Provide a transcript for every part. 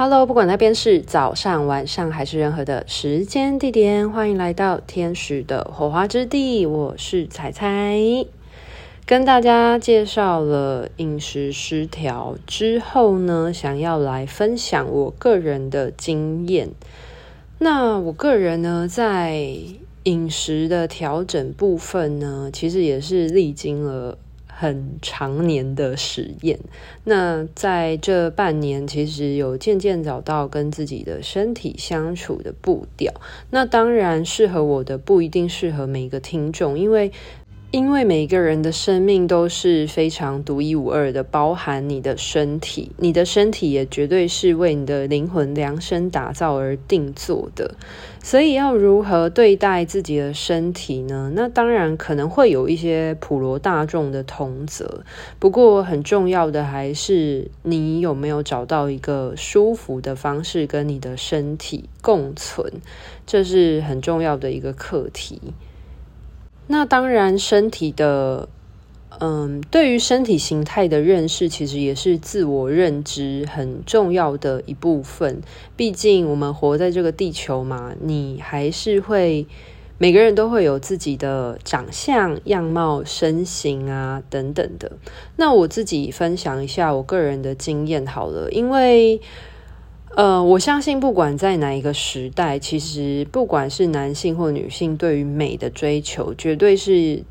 Hello，不管那边是早上、晚上还是任何的时间地点，欢迎来到天使的火花之地。我是彩彩，跟大家介绍了饮食失调之后呢，想要来分享我个人的经验。那我个人呢，在饮食的调整部分呢，其实也是历经了。很长年的实验，那在这半年，其实有渐渐找到跟自己的身体相处的步调。那当然，适合我的不一定适合每一个听众，因为。因为每个人的生命都是非常独一无二的，包含你的身体，你的身体也绝对是为你的灵魂量身打造而定做的。所以要如何对待自己的身体呢？那当然可能会有一些普罗大众的通则，不过很重要的还是你有没有找到一个舒服的方式跟你的身体共存，这是很重要的一个课题。那当然，身体的，嗯，对于身体形态的认识，其实也是自我认知很重要的一部分。毕竟我们活在这个地球嘛，你还是会每个人都会有自己的长相、样貌、身形啊等等的。那我自己分享一下我个人的经验好了，因为。呃，我相信不管在哪一个时代，其实不管是男性或女性，对于美的追求，绝对是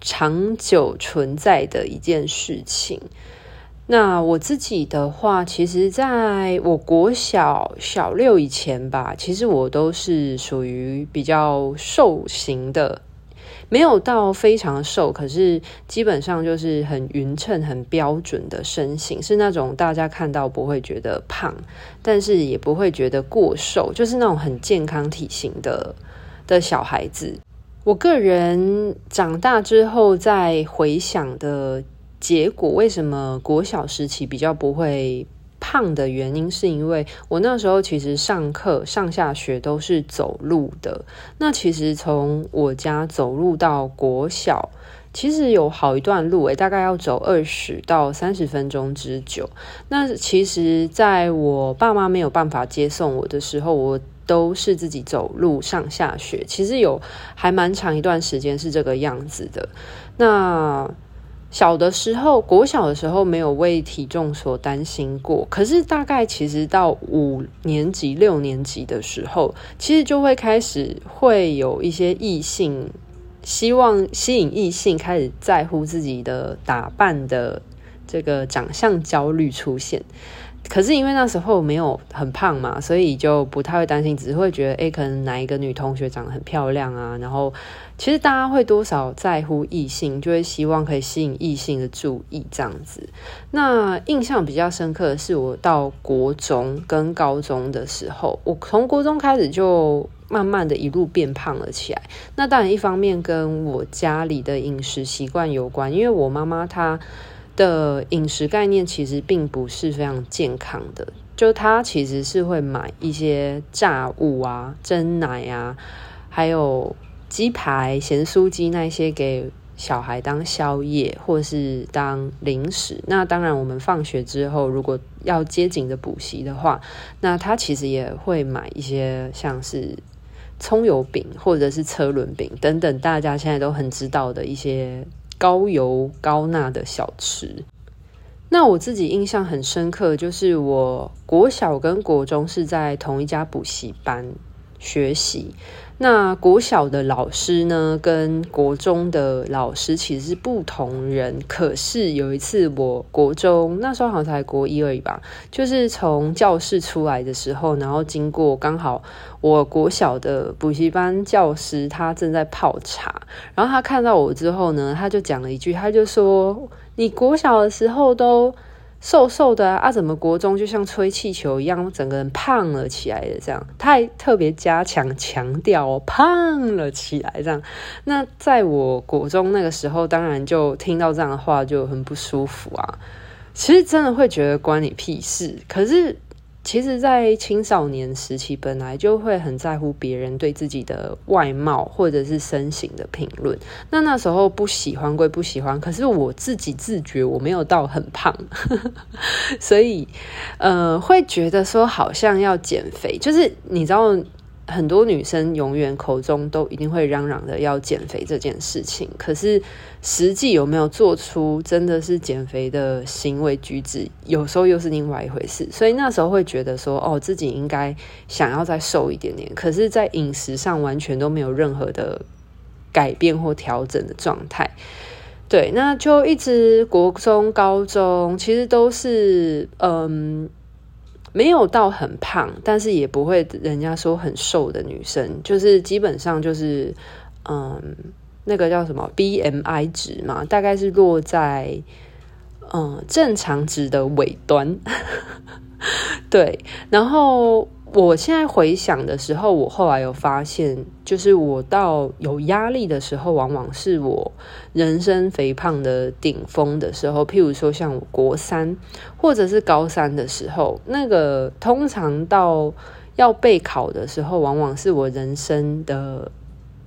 长久存在的一件事情。那我自己的话，其实在我国小小六以前吧，其实我都是属于比较瘦型的。没有到非常瘦，可是基本上就是很匀称、很标准的身形，是那种大家看到不会觉得胖，但是也不会觉得过瘦，就是那种很健康体型的的小孩子。我个人长大之后再回想的结果，为什么国小时期比较不会？胖的原因是因为我那时候其实上课上下学都是走路的。那其实从我家走路到国小，其实有好一段路诶，大概要走二十到三十分钟之久。那其实在我爸妈没有办法接送我的时候，我都是自己走路上下学。其实有还蛮长一段时间是这个样子的。那小的时候，国小的时候没有为体重所担心过，可是大概其实到五年级、六年级的时候，其实就会开始会有一些异性希望吸引异性，开始在乎自己的打扮的这个长相焦虑出现。可是因为那时候没有很胖嘛，所以就不太会担心，只是会觉得，诶，可能哪一个女同学长得很漂亮啊。然后其实大家会多少在乎异性，就会希望可以吸引异性的注意这样子。那印象比较深刻的是，我到国中跟高中的时候，我从国中开始就慢慢的一路变胖了起来。那当然一方面跟我家里的饮食习惯有关，因为我妈妈她。的饮食概念其实并不是非常健康的，就她其实是会买一些炸物啊、蒸奶啊，还有鸡排、咸酥鸡那些给小孩当宵夜或是当零食。那当然，我们放学之后如果要接紧的补习的话，那他其实也会买一些像是葱油饼或者是车轮饼等等，大家现在都很知道的一些。高油高钠的小吃，那我自己印象很深刻，就是我国小跟国中是在同一家补习班学习。那国小的老师呢，跟国中的老师其实是不同人。可是有一次，我国中那时候好像才国一而已吧，就是从教室出来的时候，然后经过刚好我国小的补习班教师，他正在泡茶，然后他看到我之后呢，他就讲了一句，他就说：“你国小的时候都。”瘦瘦的啊，怎么国中就像吹气球一样，整个人胖了起来的这样，他还特别加强强调，胖了起来这样。那在我国中那个时候，当然就听到这样的话就很不舒服啊。其实真的会觉得关你屁事，可是。其实，在青少年时期，本来就会很在乎别人对自己的外貌或者是身形的评论。那那时候不喜欢归不喜欢，可是我自己自觉我没有到很胖，所以呃，会觉得说好像要减肥，就是你知道。很多女生永远口中都一定会嚷嚷的要减肥这件事情，可是实际有没有做出真的是减肥的行为举止，有时候又是另外一回事。所以那时候会觉得说，哦，自己应该想要再瘦一点点，可是，在饮食上完全都没有任何的改变或调整的状态。对，那就一直国中、高中，其实都是嗯。没有到很胖，但是也不会人家说很瘦的女生，就是基本上就是，嗯，那个叫什么 BMI 值嘛，大概是落在嗯正常值的尾端，对，然后。我现在回想的时候，我后来有发现，就是我到有压力的时候，往往是我人生肥胖的顶峰的时候。譬如说，像我国三或者是高三的时候，那个通常到要备考的时候，往往是我人生的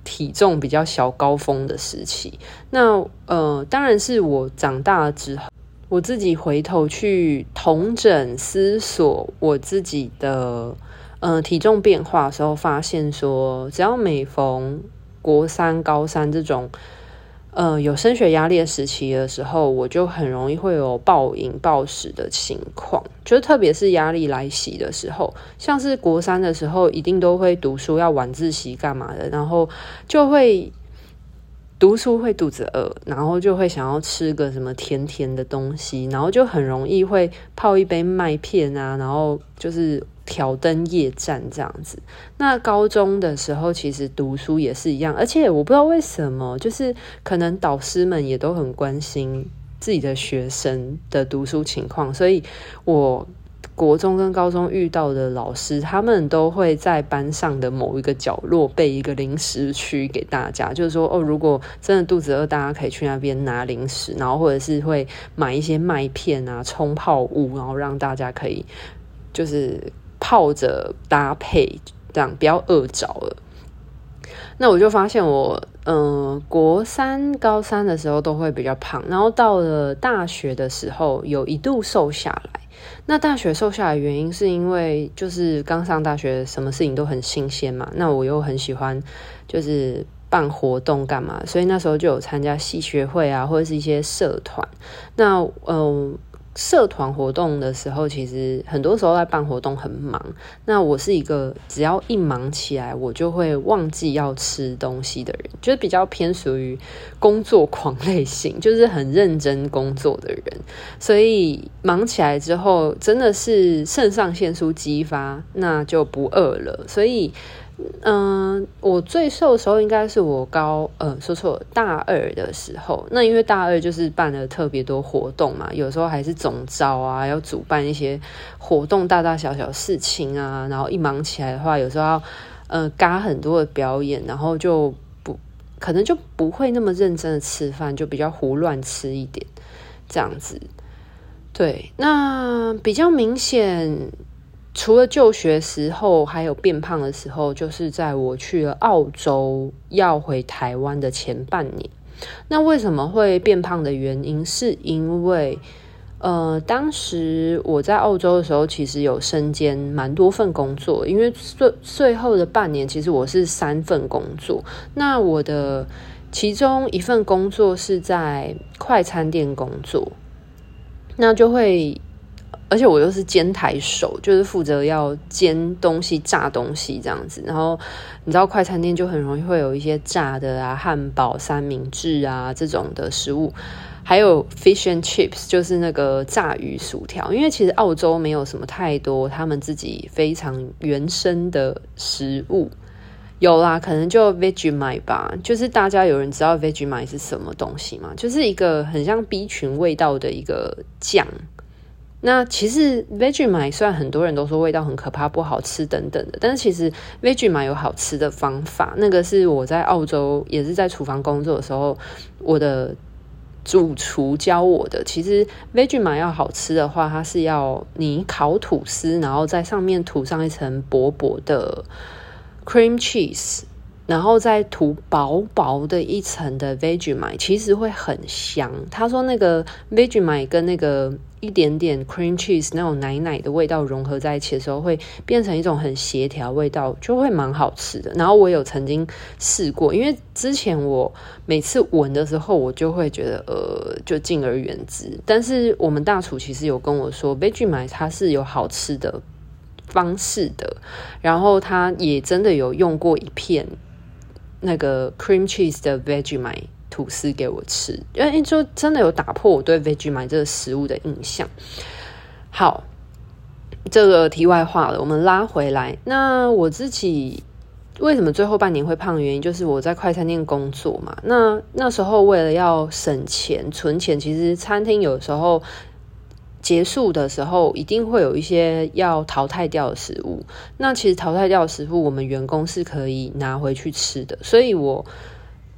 体重比较小高峰的时期。那呃，当然是我长大之后，我自己回头去统整思索我自己的。嗯、体重变化的时候，发现说，只要每逢国三、高三这种，呃，有升学压力的时期的时候，我就很容易会有暴饮暴食的情况。就特别是压力来袭的时候，像是国三的时候，一定都会读书，要晚自习干嘛的，然后就会读书会肚子饿，然后就会想要吃个什么甜甜的东西，然后就很容易会泡一杯麦片啊，然后就是。挑灯夜战这样子，那高中的时候其实读书也是一样，而且我不知道为什么，就是可能导师们也都很关心自己的学生的读书情况，所以我国中跟高中遇到的老师，他们都会在班上的某一个角落备一个零食区给大家，就是说哦，如果真的肚子饿，大家可以去那边拿零食，然后或者是会买一些麦片啊、冲泡物，然后让大家可以就是。泡着搭配，这样不要饿着了。那我就发现我，嗯、国三、高三的时候都会比较胖，然后到了大学的时候，有一度瘦下来。那大学瘦下来的原因是因为就是刚上大学，什么事情都很新鲜嘛。那我又很喜欢，就是办活动干嘛，所以那时候就有参加系学会啊，或者是一些社团。那嗯。社团活动的时候，其实很多时候在办活动很忙。那我是一个只要一忙起来，我就会忘记要吃东西的人，就是比较偏属于工作狂类型，就是很认真工作的人。所以忙起来之后，真的是肾上腺素激发，那就不饿了。所以。嗯，我最瘦的时候应该是我高，呃，说错了，大二的时候。那因为大二就是办了特别多活动嘛，有时候还是总招啊，要主办一些活动，大大小小事情啊。然后一忙起来的话，有时候要呃嘎很多的表演，然后就不可能就不会那么认真的吃饭，就比较胡乱吃一点这样子。对，那比较明显。除了就学时候，还有变胖的时候，就是在我去了澳洲要回台湾的前半年。那为什么会变胖的原因，是因为呃，当时我在澳洲的时候，其实有身兼蛮多份工作，因为最最后的半年，其实我是三份工作。那我的其中一份工作是在快餐店工作，那就会。而且我又是煎台手，就是负责要煎东西、炸东西这样子。然后你知道，快餐店就很容易会有一些炸的啊、汉堡、三明治啊这种的食物，还有 fish and chips，就是那个炸鱼薯条。因为其实澳洲没有什么太多他们自己非常原生的食物，有啦，可能就 Vegemite 吧。就是大家有人知道 Vegemite 是什么东西吗？就是一个很像 B 群味道的一个酱。那其实 Vegemite 虽然很多人都说味道很可怕、不好吃等等的，但是其实 Vegemite 有好吃的方法。那个是我在澳洲也是在厨房工作的时候，我的主厨教我的。其实 Vegemite 要好吃的话，它是要你烤吐司，然后在上面涂上一层薄薄的 cream cheese。然后再涂薄薄的一层的 Vegemite，其实会很香。他说那个 Vegemite 跟那个一点点 cream cheese 那种奶奶的味道融合在一起的时候，会变成一种很协调味道，就会蛮好吃的。然后我有曾经试过，因为之前我每次闻的时候，我就会觉得呃，就敬而远之。但是我们大厨其实有跟我说，Vegemite 它是有好吃的方式的，然后他也真的有用过一片。那个 cream cheese 的 Vegemite 吐司给我吃，因为就真的有打破我对 Vegemite 这个食物的印象。好，这个题外话了，我们拉回来。那我自己为什么最后半年会胖原因，就是我在快餐店工作嘛。那那时候为了要省钱存钱，其实餐厅有时候。结束的时候，一定会有一些要淘汰掉的食物。那其实淘汰掉的食物，我们员工是可以拿回去吃的。所以我。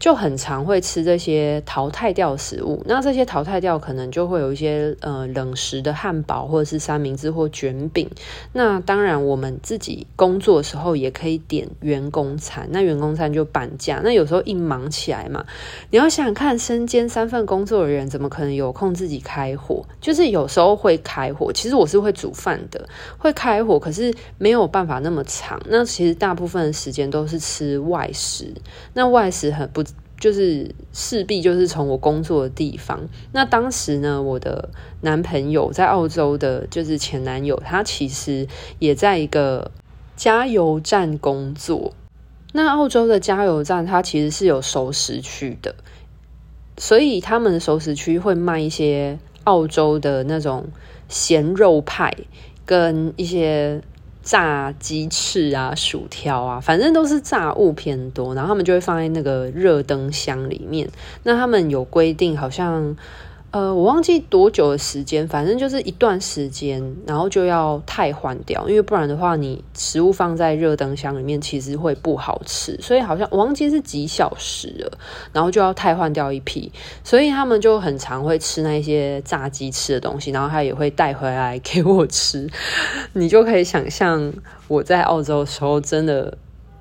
就很常会吃这些淘汰掉食物，那这些淘汰掉可能就会有一些呃冷食的汉堡或者是三明治或卷饼。那当然我们自己工作的时候也可以点员工餐，那员工餐就半价。那有时候一忙起来嘛，你要想想看，身兼三份工作的人怎么可能有空自己开火？就是有时候会开火，其实我是会煮饭的，会开火，可是没有办法那么长。那其实大部分的时间都是吃外食，那外食很不。就是势必就是从我工作的地方。那当时呢，我的男朋友在澳洲的，就是前男友，他其实也在一个加油站工作。那澳洲的加油站，它其实是有熟食区的，所以他们的熟食区会卖一些澳洲的那种咸肉派跟一些。炸鸡翅啊，薯条啊，反正都是炸物偏多，然后他们就会放在那个热灯箱里面。那他们有规定，好像。呃，我忘记多久的时间，反正就是一段时间，然后就要汰换掉，因为不然的话，你食物放在热灯箱里面，其实会不好吃。所以好像我忘记是几小时了，然后就要汰换掉一批，所以他们就很常会吃那些炸鸡翅的东西，然后他也会带回来给我吃。你就可以想象我在澳洲的时候，真的。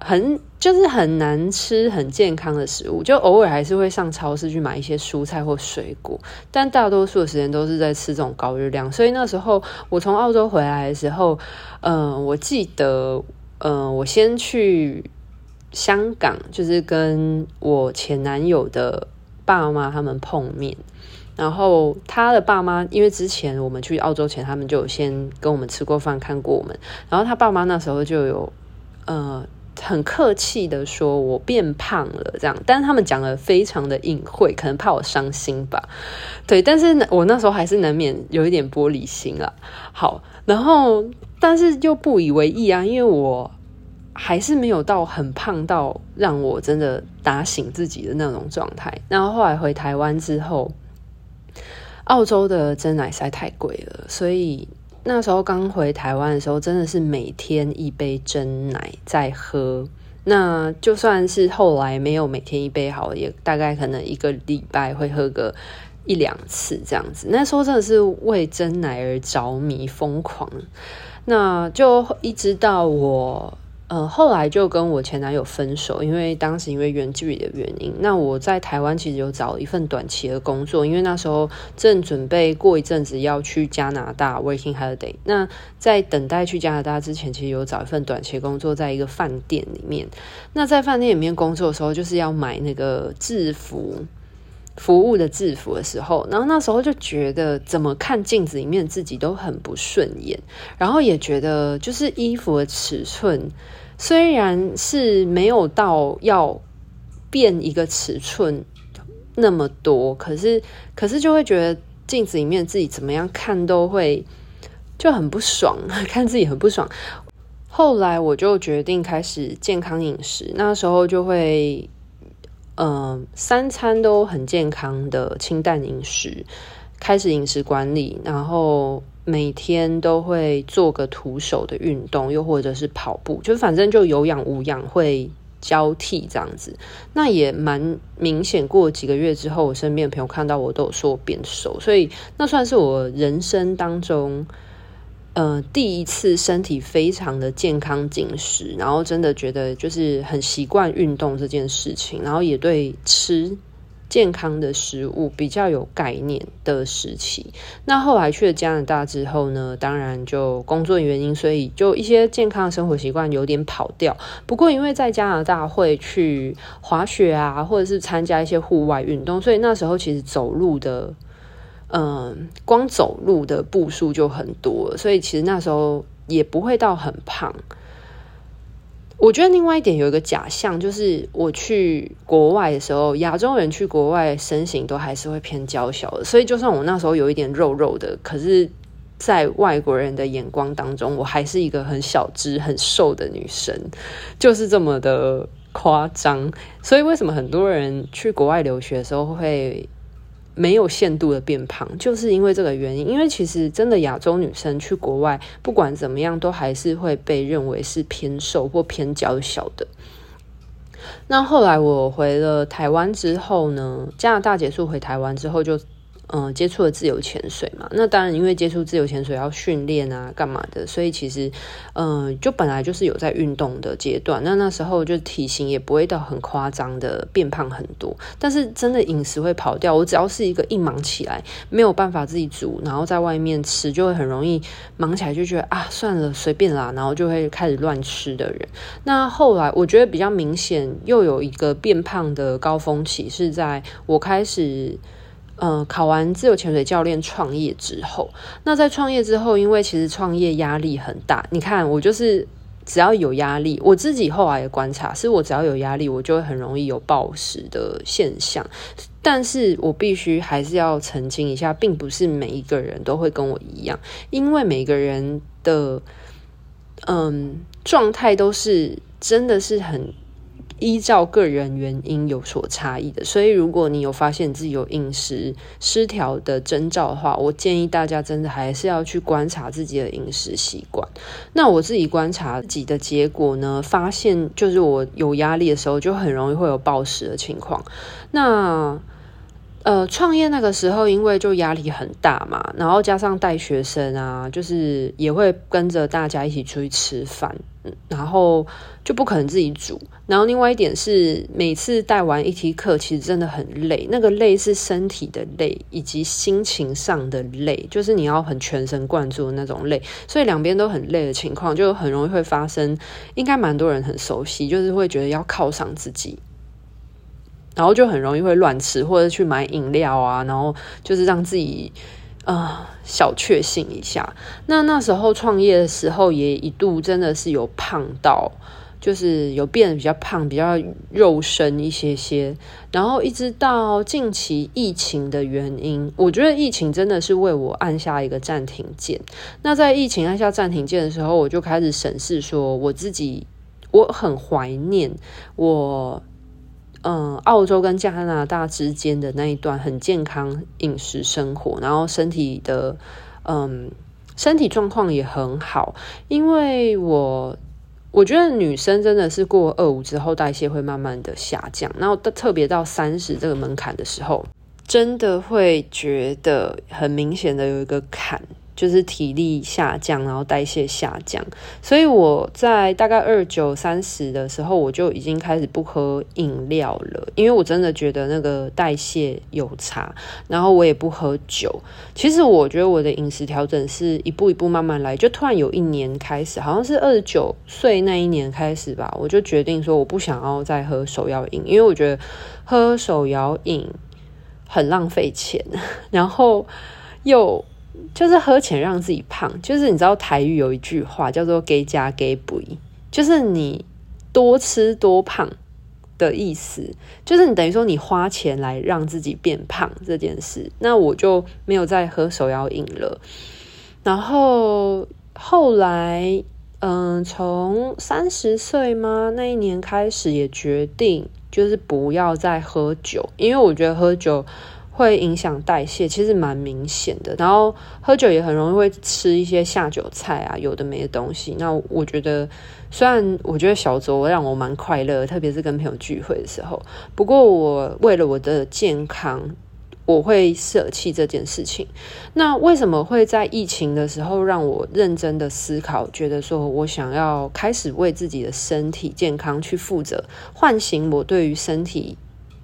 很就是很难吃很健康的食物，就偶尔还是会上超市去买一些蔬菜或水果，但大多数的时间都是在吃这种高热量。所以那时候我从澳洲回来的时候，嗯、我记得，嗯、我先去香港，就是跟我前男友的爸妈他们碰面，然后他的爸妈因为之前我们去澳洲前，他们就有先跟我们吃过饭，看过我们，然后他爸妈那时候就有，呃。很客气的说，我变胖了，这样，但是他们讲的非常的隐晦，可能怕我伤心吧。对，但是我那时候还是难免有一点玻璃心啊。好，然后但是又不以为意啊，因为我还是没有到很胖到让我真的打醒自己的那种状态。然后后来回台湾之后，澳洲的真奶实在太贵了，所以。那时候刚回台湾的时候，真的是每天一杯真奶在喝。那就算是后来没有每天一杯好，也大概可能一个礼拜会喝个一两次这样子。那时候真的是为真奶而着迷，疯狂。那就一直到我。呃，后来就跟我前男友分手，因为当时因为远距离的原因。那我在台湾其实有找一份短期的工作，因为那时候正准备过一阵子要去加拿大 working holiday。那在等待去加拿大之前，其实有找一份短期工作，在一个饭店里面。那在饭店里面工作的时候，就是要买那个制服。服务的制服的时候，然后那时候就觉得怎么看镜子里面自己都很不顺眼，然后也觉得就是衣服的尺寸虽然是没有到要变一个尺寸那么多，可是可是就会觉得镜子里面自己怎么样看都会就很不爽，看自己很不爽。后来我就决定开始健康饮食，那时候就会。嗯、三餐都很健康的清淡饮食，开始饮食管理，然后每天都会做个徒手的运动，又或者是跑步，就反正就有氧无氧会交替这样子，那也蛮明显。过几个月之后，我身边的朋友看到我都有说我变瘦，所以那算是我人生当中，呃，第一次身体非常的健康紧实，然后真的觉得就是很习惯运动这件事情，然后也对吃。健康的食物比较有概念的时期，那后来去了加拿大之后呢，当然就工作原因，所以就一些健康的生活习惯有点跑掉。不过因为在加拿大会去滑雪啊，或者是参加一些户外运动，所以那时候其实走路的，嗯，光走路的步数就很多，所以其实那时候也不会到很胖。我觉得另外一点有一个假象，就是我去国外的时候，亚洲人去国外身形都还是会偏娇小的，所以就算我那时候有一点肉肉的，可是，在外国人的眼光当中，我还是一个很小只、很瘦的女生，就是这么的夸张。所以为什么很多人去国外留学的时候会没有限度的变胖，就是因为这个原因。因为其实真的亚洲女生去国外，不管怎么样，都还是会被认为是偏瘦或偏娇小的。那后来我回了台湾之后呢，加拿大结束回台湾之后就。嗯，接触了自由潜水嘛，那当然因为接触自由潜水要训练啊，干嘛的，所以其实，嗯，就本来就是有在运动的阶段。那那时候就体型也不会到很夸张的变胖很多，但是真的饮食会跑掉。我只要是一个一忙起来没有办法自己煮，然后在外面吃，就会很容易忙起来就觉得啊，算了，随便啦，然后就会开始乱吃的人。那后来我觉得比较明显，又有一个变胖的高峰期是在我开始。嗯，考完自由潜水教练创业之后，那在创业之后，因为其实创业压力很大。你看，我就是只要有压力，我自己后来的观察是，我只要有压力，我就会很容易有暴食的现象。但是我必须还是要澄清一下，并不是每一个人都会跟我一样，因为每个人的嗯状态都是真的是很。依照个人原因有所差异的，所以如果你有发现自己有饮食失调的征兆的话，我建议大家真的还是要去观察自己的饮食习惯。那我自己观察自己的结果呢，发现就是我有压力的时候，就很容易会有暴食的情况。那呃，创业那个时候，因为就压力很大嘛，然后加上带学生啊，就是也会跟着大家一起出去吃饭，然后就不可能自己煮。然后另外一点是，每次带完一梯课，其实真的很累，那个累是身体的累，以及心情上的累，就是你要很全神贯注的那种累，所以两边都很累的情况，就很容易会发生。应该蛮多人很熟悉，就是会觉得要犒赏自己。然后就很容易会乱吃，或者去买饮料啊，然后就是让自己呃小确幸一下。那那时候创业的时候，也一度真的是有胖到，就是有变得比较胖，比较肉身一些些。然后一直到近期疫情的原因，我觉得疫情真的是为我按下一个暂停键。那在疫情按下暂停键的时候，我就开始审视说，我自己我很怀念我。嗯，澳洲跟加拿大之间的那一段很健康饮食生活，然后身体的嗯身体状况也很好，因为我我觉得女生真的是过二五之后代谢会慢慢的下降，然后特别到三十这个门槛的时候，真的会觉得很明显的有一个坎。就是体力下降，然后代谢下降，所以我在大概二九三十的时候，我就已经开始不喝饮料了，因为我真的觉得那个代谢有差。然后我也不喝酒。其实我觉得我的饮食调整是一步一步慢慢来，就突然有一年开始，好像是二十九岁那一年开始吧，我就决定说我不想要再喝手摇饮，因为我觉得喝手摇饮很浪费钱，然后又。就是喝钱让自己胖，就是你知道台语有一句话叫做“给加给补”，就是你多吃多胖的意思，就是你等于说你花钱来让自己变胖这件事。那我就没有再喝手摇饮了。然后后来，嗯，从三十岁吗？那一年开始也决定就是不要再喝酒，因为我觉得喝酒。会影响代谢，其实蛮明显的。然后喝酒也很容易会吃一些下酒菜啊，有的没的东西。那我觉得，虽然我觉得小酌让我蛮快乐，特别是跟朋友聚会的时候，不过我为了我的健康，我会舍弃这件事情。那为什么会在疫情的时候让我认真的思考，觉得说我想要开始为自己的身体健康去负责，唤醒我对于身体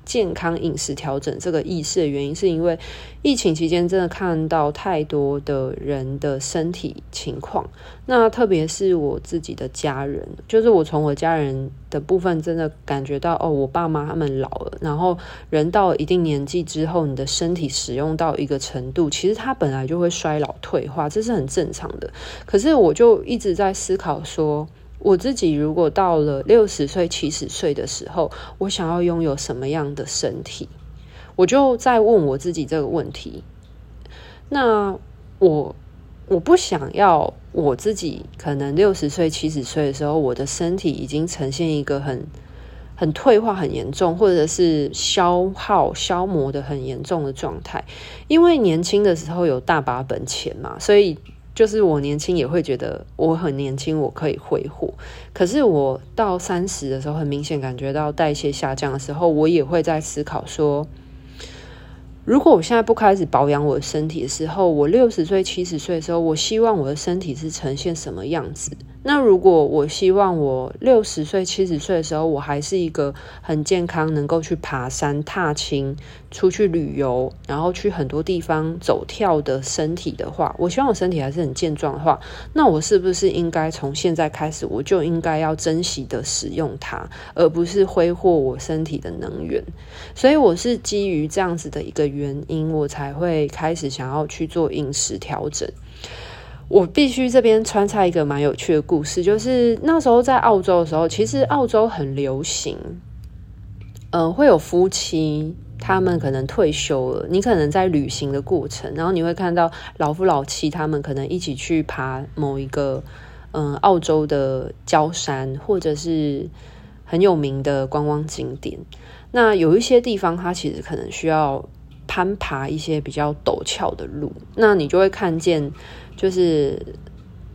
健康饮食调整这个意识的原因，是因为疫情期间真的看到太多的人的身体情况。那特别是我自己的家人，就是我从我家人的部分真的感觉到，哦，我爸妈他们老了，然后人到一定年纪之后，你的身体使用到一个程度，其实它本来就会衰老退化，这是很正常的。可是我就一直在思考说，我自己如果到了六十岁、七十岁的时候，我想要拥有什么样的身体？我就在问我自己这个问题。那我我不想要我自己可能六十岁、七十岁的时候，我的身体已经呈现一个很很退化很严重，或者是消耗消磨的很严重的状态。因为年轻的时候有大把本钱嘛，所以。就是我年轻也会觉得我很年轻，我可以挥霍。可是我到三十的时候，很明显感觉到代谢下降的时候，我也会在思考说，如果我现在不开始保养我的身体的时候，我六十岁、七十岁的时候，我希望我的身体是呈现什么样子？那如果我希望我六十岁、七十岁的时候，我还是一个很健康，能够去爬山、踏青、出去旅游，然后去很多地方走跳的身体的话，我希望我身体还是很健壮的话，那我是不是应该从现在开始，我就应该要珍惜的使用它，而不是挥霍我身体的能源？所以我是基于这样子的一个原因，我才会开始想要去做饮食调整。我必须这边穿插一个蛮有趣的故事，就是那时候在澳洲的时候，其实澳洲很流行，嗯、呃，会有夫妻，他们可能退休了，你可能在旅行的过程，然后你会看到老夫老妻，他们可能一起去爬某一个，嗯、澳洲的郊山，或者是很有名的观光景点。那有一些地方，它其实可能需要攀爬一些比较陡峭的路，那你就会看见。就是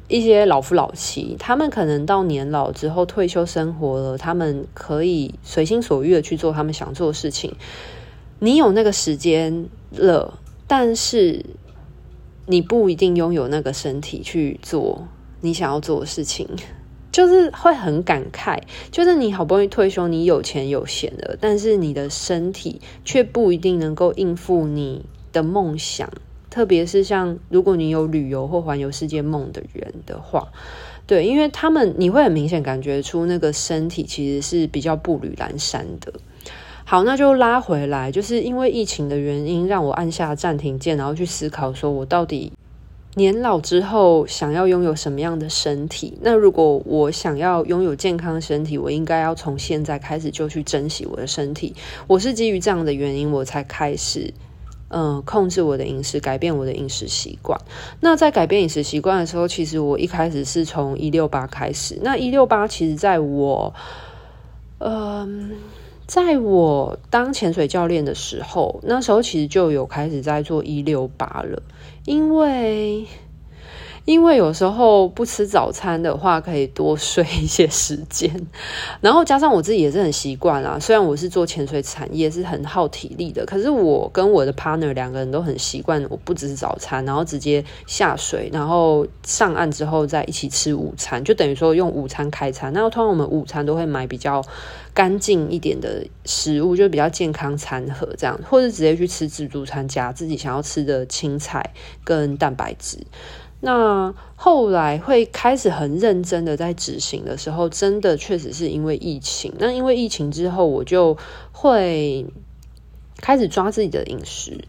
一些老夫老妻，他们可能到年老之后退休生活了，他们可以随心所欲的去做他们想做的事情。你有那个时间了，但是你不一定拥有那个身体去做你想要做的事情，就是会很感慨。就是你好不容易退休，你有钱有闲了，但是你的身体却不一定能够应付你的梦想。特别是像如果你有旅游或环游世界梦的人的话，对，因为他们你会很明显感觉出那个身体其实是比较步履蹒跚的。好，那就拉回来，就是因为疫情的原因，让我按下暂停键，然后去思考说我到底年老之后想要拥有什么样的身体？那如果我想要拥有健康的身体，我应该要从现在开始就去珍惜我的身体。我是基于这样的原因，我才开始。嗯，控制我的饮食，改变我的饮食习惯。那在改变饮食习惯的时候，其实我一开始是从一六八开始。那一六八，其实在我，嗯，在我当潜水教练的时候，那时候其实就有开始在做一六八了，因为。因为有时候不吃早餐的话，可以多睡一些时间，然后加上我自己也是很习惯啦。虽然我是做潜水产业，是很耗体力的，可是我跟我的 partner 两个人都很习惯，我不只是早餐，然后直接下水，然后上岸之后再一起吃午餐，就等于说用午餐开餐。那通常我们午餐都会买比较干净一点的食物，就比较健康餐盒这样，或者直接去吃自助餐，加自己想要吃的青菜跟蛋白质。那后来会开始很认真的在执行的时候，真的确实是因为疫情。那因为疫情之后，我就会开始抓自己的饮食。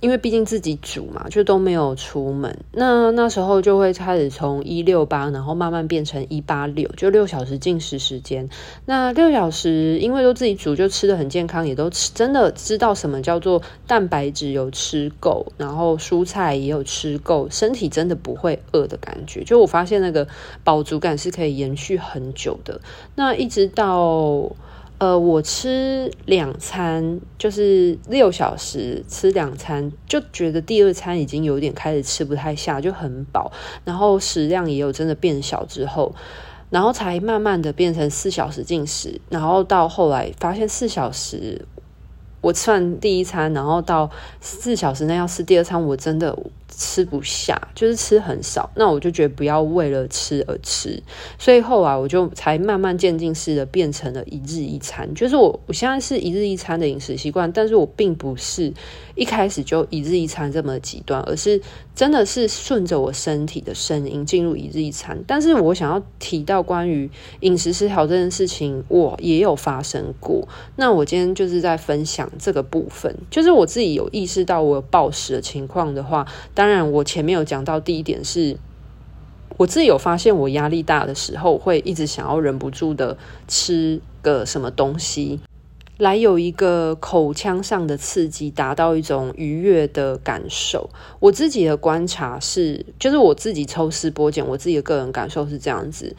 因为毕竟自己煮嘛，就都没有出门。那那时候就会开始从一六八，然后慢慢变成一八六，就六小时进食时间。那六小时，因为都自己煮，就吃得很健康，也都吃，真的知道什么叫做蛋白质有吃够，然后蔬菜也有吃够，身体真的不会饿的感觉。就我发现那个饱足感是可以延续很久的。那一直到。呃，我吃两餐，就是六小时吃两餐，就觉得第二餐已经有点开始吃不太下，就很饱，然后食量也有真的变小之后，然后才慢慢的变成四小时进食，然后到后来发现四小时我吃完第一餐，然后到四小时内要吃第二餐，我真的。吃不下，就是吃很少，那我就觉得不要为了吃而吃，所以后来我就才慢慢渐进式的变成了一日一餐，就是我我现在是一日一餐的饮食习惯，但是我并不是一开始就一日一餐这么极端，而是真的是顺着我身体的声音进入一日一餐。但是我想要提到关于饮食失调这件事情，我也有发生过。那我今天就是在分享这个部分，就是我自己有意识到我暴食的情况的话，当当然，我前面有讲到第一点是，我自己有发现，我压力大的时候会一直想要忍不住的吃个什么东西，来有一个口腔上的刺激，达到一种愉悦的感受。我自己的观察是，就是我自己抽丝剥茧，我自己的个人感受是这样子。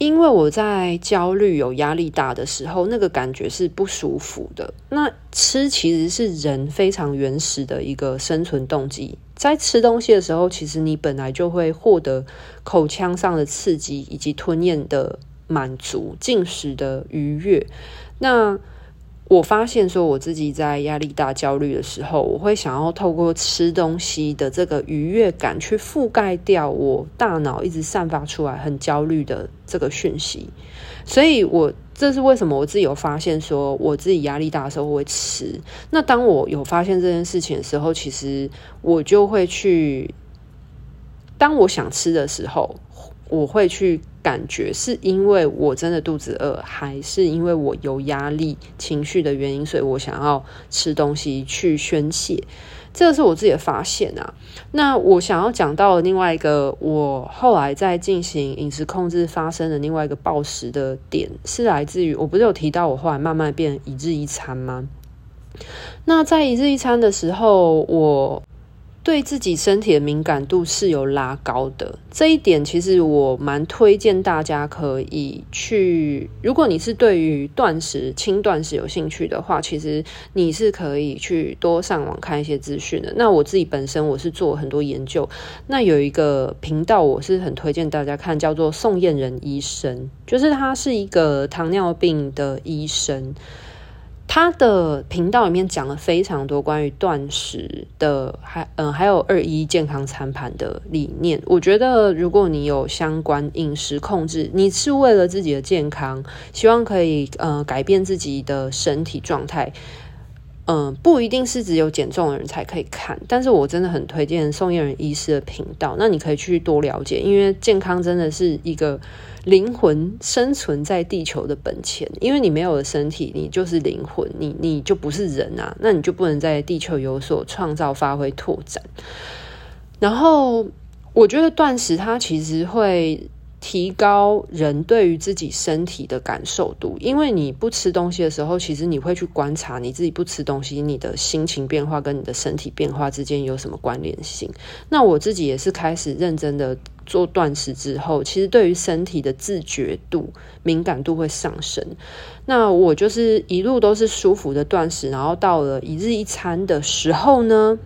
因为我在焦虑、有压力大的时候，那个感觉是不舒服的。那吃其实是人非常原始的一个生存动机。在吃东西的时候，其实你本来就会获得口腔上的刺激，以及吞咽的满足、进食的愉悦。那我发现说，我自己在压力大、焦虑的时候，我会想要透过吃东西的这个愉悦感，去覆盖掉我大脑一直散发出来很焦虑的这个讯息。所以我这是为什么我自己有发现说，我自己压力大的时候会吃。那当我有发现这件事情的时候，其实我就会去，当我想吃的时候。我会去感觉是因为我真的肚子饿，还是因为我有压力、情绪的原因，所以我想要吃东西去宣泄。这个是我自己的发现啊。那我想要讲到的另外一个，我后来在进行饮食控制发生的另外一个暴食的点，是来自于我不是有提到我后来慢慢变一日一餐吗？那在一日一餐的时候，我。对自己身体的敏感度是有拉高的，这一点其实我蛮推荐大家可以去。如果你是对于断食、轻断食有兴趣的话，其实你是可以去多上网看一些资讯的。那我自己本身我是做很多研究，那有一个频道我是很推荐大家看，叫做宋燕仁医生，就是他是一个糖尿病的医生。他的频道里面讲了非常多关于断食的，还嗯还有二一健康餐盘的理念。我觉得如果你有相关饮食控制，你是为了自己的健康，希望可以呃改变自己的身体状态。嗯，不一定是只有减重的人才可以看，但是我真的很推荐宋晏仁医师的频道。那你可以去多了解，因为健康真的是一个灵魂生存在地球的本钱。因为你没有了身体，你就是灵魂，你你就不是人啊，那你就不能在地球有所创造、发挥、拓展。然后，我觉得断食它其实会。提高人对于自己身体的感受度，因为你不吃东西的时候，其实你会去观察你自己不吃东西，你的心情变化跟你的身体变化之间有什么关联性。那我自己也是开始认真的做断食之后，其实对于身体的自觉度、敏感度会上升。那我就是一路都是舒服的断食，然后到了一日一餐的时候呢，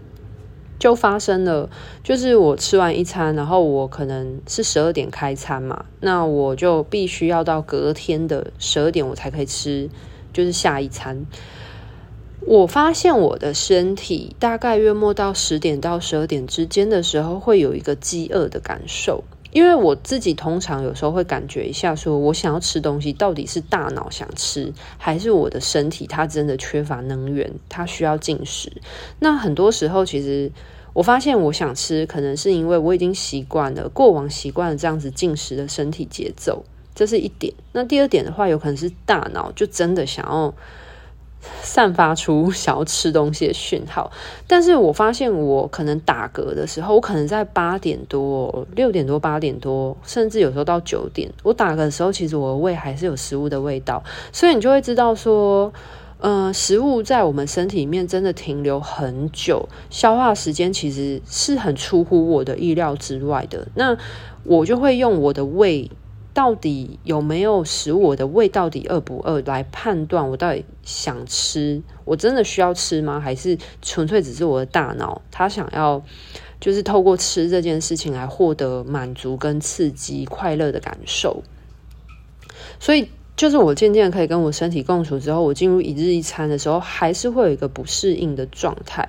就发生了，就是我吃完一餐，然后我可能是十二点开餐嘛，那我就必须要到隔天的十二点我才可以吃，就是下一餐。我发现我的身体大概月末到十点到十二点之间的时候，会有一个饥饿的感受，因为我自己通常有时候会感觉一下，说我想要吃东西，到底是大脑想吃，还是我的身体它真的缺乏能源，它需要进食。那很多时候其实。我发现我想吃，可能是因为我已经习惯了，过往习惯了这样子进食的身体节奏，这是一点。那第二点的话，有可能是大脑就真的想要散发出想要吃东西的讯号。但是我发现我可能打嗝的时候，我可能在八点多、六点多、八点多，甚至有时候到九点，我打嗝的时候，其实我的胃还是有食物的味道，所以你就会知道说。嗯、呃，食物在我们身体里面真的停留很久，消化时间其实是很出乎我的意料之外的。那我就会用我的胃到底有没有使我的胃到底饿不饿来判断我到底想吃，我真的需要吃吗？还是纯粹只是我的大脑他想要，就是透过吃这件事情来获得满足跟刺激、快乐的感受。所以。就是我渐渐可以跟我身体共处之后，我进入一日一餐的时候，还是会有一个不适应的状态。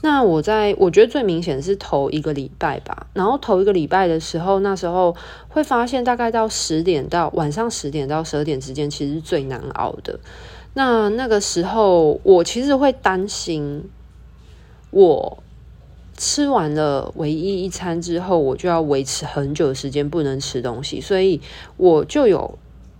那我在我觉得最明显的是头一个礼拜吧，然后头一个礼拜的时候，那时候会发现大概到十点到晚上十点到十二点之间，其实是最难熬的。那那个时候，我其实会担心，我吃完了唯一一餐之后，我就要维持很久的时间不能吃东西，所以我就有。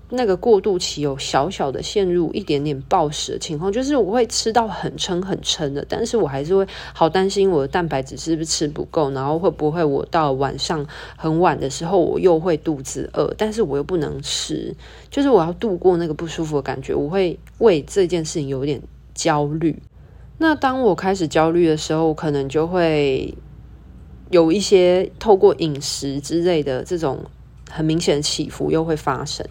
那个过渡期有小小的陷入一点点暴食的情况，就是我会吃到很撑很撑的，但是我还是会好担心我的蛋白质是不是吃不够，然后会不会我到晚上很晚的时候我又会肚子饿，但是我又不能吃，就是我要度过那个不舒服的感觉，我会为这件事情有点焦虑。那当我开始焦虑的时候，我可能就会有一些透过饮食之类的这种。很明显的起伏又会发生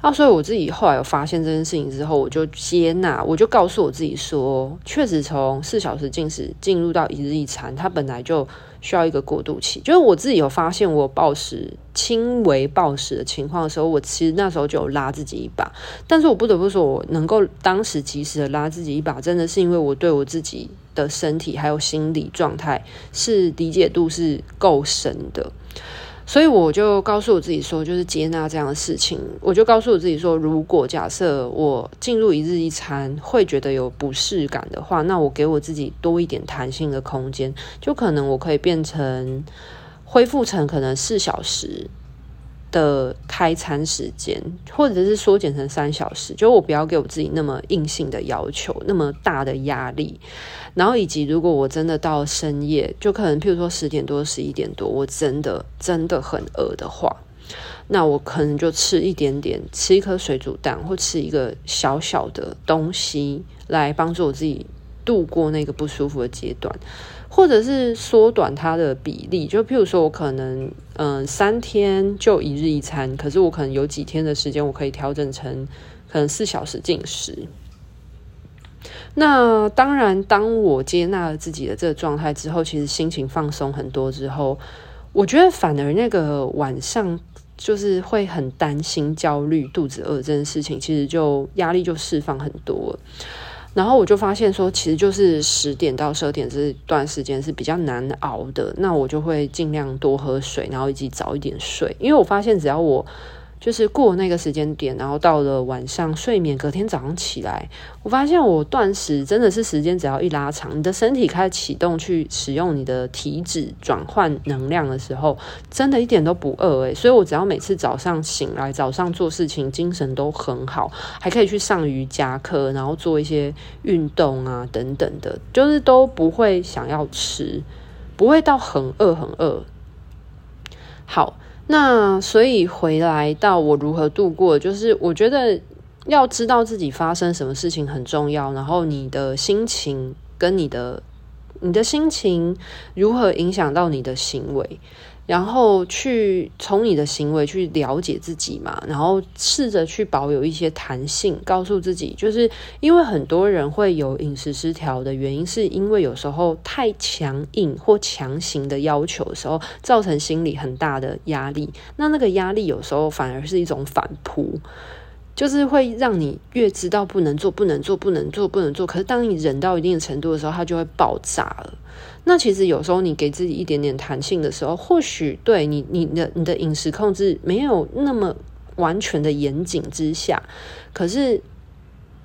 啊，所以我自己后来有发现这件事情之后，我就接纳，我就告诉我自己说，确实从四小时进食进入到一日一餐，它本来就需要一个过渡期。就是我自己有发现我暴食、轻微暴食的情况的时候，我其实那时候就有拉自己一把。但是我不得不说，我能够当时及时的拉自己一把，真的是因为我对我自己的身体还有心理状态是理解度是够深的。所以我就告诉我自己说，就是接纳这样的事情。我就告诉我自己说，如果假设我进入一日一餐会觉得有不适感的话，那我给我自己多一点弹性的空间，就可能我可以变成恢复成可能四小时的开餐时间，或者是缩减成三小时，就我不要给我自己那么硬性的要求，那么大的压力。然后以及如果我真的到深夜，就可能譬如说十点多、十一点多，我真的真的很饿的话，那我可能就吃一点点，吃一颗水煮蛋，或吃一个小小的东西，来帮助我自己度过那个不舒服的阶段，或者是缩短它的比例。就譬如说我可能嗯、三天就一日一餐，可是我可能有几天的时间，我可以调整成可能四小时进食。那当然，当我接纳了自己的这个状态之后，其实心情放松很多之后，我觉得反而那个晚上就是会很担心、焦虑、肚子饿这件事情，其实就压力就释放很多了。然后我就发现说，其实就是十点到十二点这段时间是比较难熬的。那我就会尽量多喝水，然后以及早一点睡，因为我发现只要我。就是过那个时间点，然后到了晚上睡眠，隔天早上起来，我发现我断食真的是时间只要一拉长，你的身体开始启动去使用你的体脂转换能量的时候，真的一点都不饿诶。所以我只要每次早上醒来，早上做事情精神都很好，还可以去上瑜伽课，然后做一些运动啊等等的，就是都不会想要吃，不会到很饿很饿。好。那所以回来到我如何度过，就是我觉得要知道自己发生什么事情很重要，然后你的心情跟你的你的心情如何影响到你的行为。然后去从你的行为去了解自己嘛，然后试着去保有一些弹性，告诉自己，就是因为很多人会有饮食失调的原因，是因为有时候太强硬或强行的要求的时候，造成心理很大的压力。那那个压力有时候反而是一种反扑，就是会让你越知道不能做、不能做、不能做、不能做，可是当你忍到一定程度的时候，它就会爆炸了。那其实有时候你给自己一点点弹性的时候，或许对你、你的、你的饮食控制没有那么完全的严谨之下，可是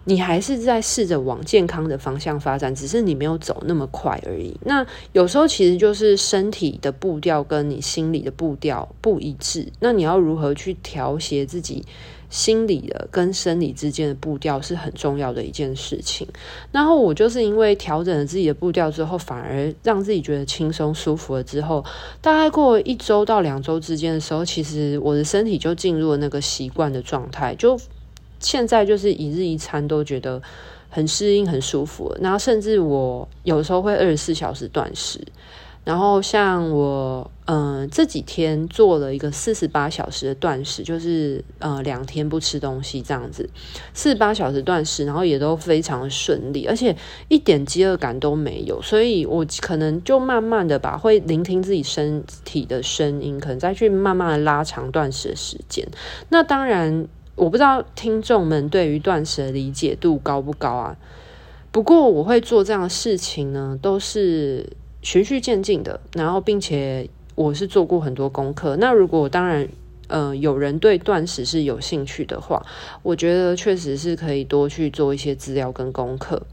你还是在试着往健康的方向发展，只是你没有走那么快而已。那有时候其实就是身体的步调跟你心理的步调不一致，那你要如何去调节自己？心理的跟生理之间的步调是很重要的一件事情。然后我就是因为调整了自己的步调之后，反而让自己觉得轻松舒服了。之后大概过一周到两周之间的时候，其实我的身体就进入了那个习惯的状态。就现在就是一日一餐都觉得很适应、很舒服。然后甚至我有时候会二十四小时断食。然后像我，嗯、呃，这几天做了一个四十八小时的断食，就是呃两天不吃东西这样子，四十八小时断食，然后也都非常的顺利，而且一点饥饿感都没有，所以我可能就慢慢的吧，会聆听自己身体的声音，可能再去慢慢的拉长断食的时间。那当然，我不知道听众们对于断食的理解度高不高啊？不过我会做这样的事情呢，都是。循序渐进的，然后并且我是做过很多功课。那如果当然，呃，有人对断食是有兴趣的话，我觉得确实是可以多去做一些资料跟功课。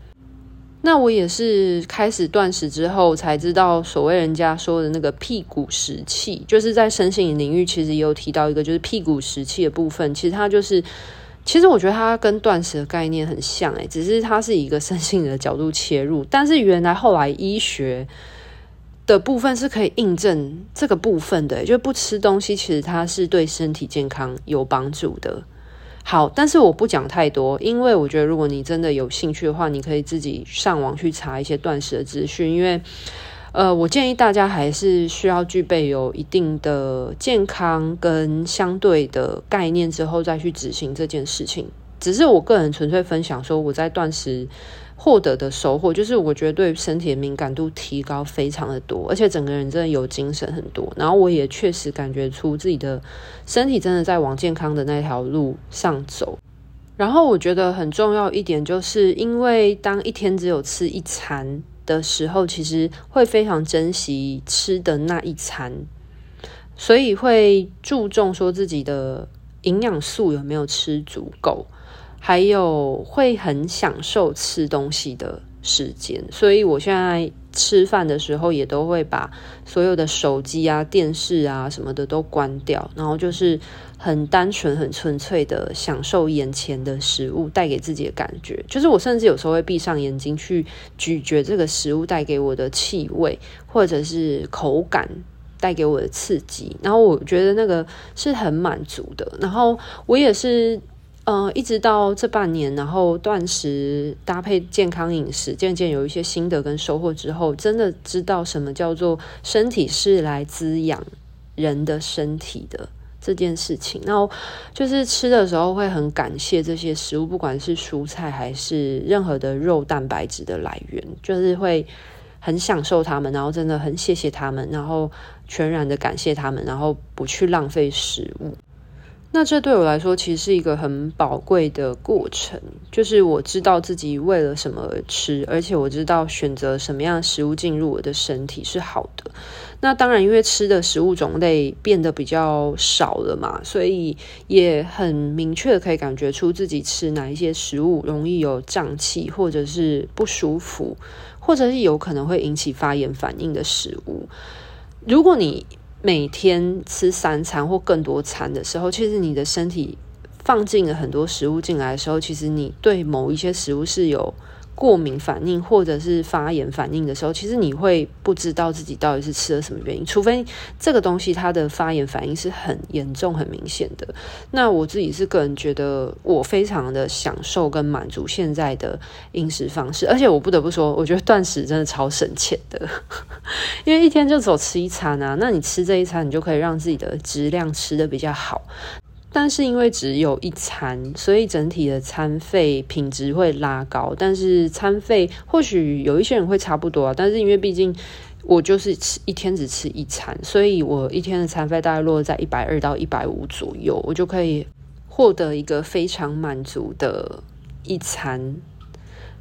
那我也是开始断食之后才知道，所谓人家说的那个屁股食气，就是在身心领域其实也有提到一个，就是屁股食气的部分。其实它就是，其实我觉得它跟断食的概念很像，诶，只是它是一个身心的角度切入。但是原来后来医学。的部分是可以印证这个部分的，就不吃东西，其实它是对身体健康有帮助的。好，但是我不讲太多，因为我觉得如果你真的有兴趣的话，你可以自己上网去查一些断食的资讯。因为，呃，我建议大家还是需要具备有一定的健康跟相对的概念之后再去执行这件事情。只是我个人纯粹分享说，我在断食。获得的收获就是，我觉得对身体的敏感度提高非常的多，而且整个人真的有精神很多。然后我也确实感觉出自己的身体真的在往健康的那条路上走。然后我觉得很重要一点，就是因为当一天只有吃一餐的时候，其实会非常珍惜吃的那一餐，所以会注重说自己的营养素有没有吃足够。还有会很享受吃东西的时间，所以我现在吃饭的时候也都会把所有的手机啊、电视啊什么的都关掉，然后就是很单纯、很纯粹的享受眼前的食物带给自己的感觉。就是我甚至有时候会闭上眼睛去咀嚼这个食物带给我的气味，或者是口感带给我的刺激，然后我觉得那个是很满足的。然后我也是。呃，一直到这半年，然后断食搭配健康饮食，渐渐有一些心得跟收获之后，真的知道什么叫做身体是来滋养人的身体的这件事情。然后就是吃的时候会很感谢这些食物，不管是蔬菜还是任何的肉蛋白质的来源，就是会很享受它们，然后真的很谢谢他们，然后全然的感谢他们，然后不去浪费食物。那这对我来说，其实是一个很宝贵的过程。就是我知道自己为了什么而吃，而且我知道选择什么样的食物进入我的身体是好的。那当然，因为吃的食物种类变得比较少了嘛，所以也很明确的可以感觉出自己吃哪一些食物容易有胀气，或者是不舒服，或者是有可能会引起发炎反应的食物。如果你每天吃三餐或更多餐的时候，其实你的身体放进了很多食物进来的时候，其实你对某一些食物是有过敏反应或者是发炎反应的时候，其实你会不知道自己到底是吃了什么原因，除非这个东西它的发炎反应是很严重、很明显的。那我自己是个人觉得，我非常的享受跟满足现在的饮食方式，而且我不得不说，我觉得断食真的超省钱的，因为一天就只吃一餐啊，那你吃这一餐，你就可以让自己的质量吃得比较好。但是因为只有一餐，所以整体的餐费品质会拉高。但是餐费或许有一些人会差不多啊，但是因为毕竟我就是吃一天只吃一餐，所以我一天的餐费大概落在一百二到一百五左右，我就可以获得一个非常满足的一餐。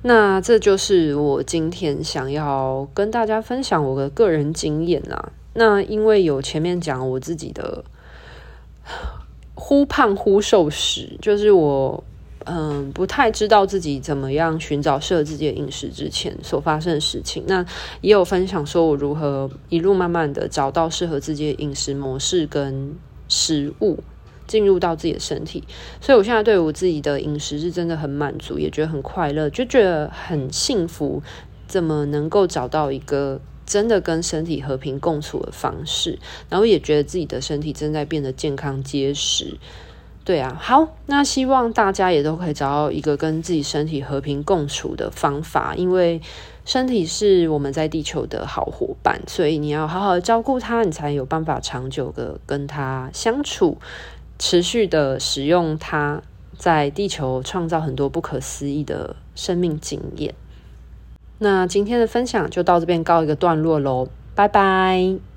那这就是我今天想要跟大家分享我的个人经验啊。那因为有前面讲我自己的。忽胖忽瘦时，就是我嗯不太知道自己怎么样寻找适合自己的饮食之前所发生的事情。那也有分享说我如何一路慢慢的找到适合自己的饮食模式跟食物进入到自己的身体。所以我现在对我自己的饮食是真的很满足，也觉得很快乐，就觉得很幸福。怎么能够找到一个？真的跟身体和平共处的方式，然后也觉得自己的身体正在变得健康结实。对啊，好，那希望大家也都可以找到一个跟自己身体和平共处的方法，因为身体是我们在地球的好伙伴，所以你要好好的照顾它，你才有办法长久的跟它相处，持续的使用它，在地球创造很多不可思议的生命经验。那今天的分享就到这边告一个段落喽，拜拜。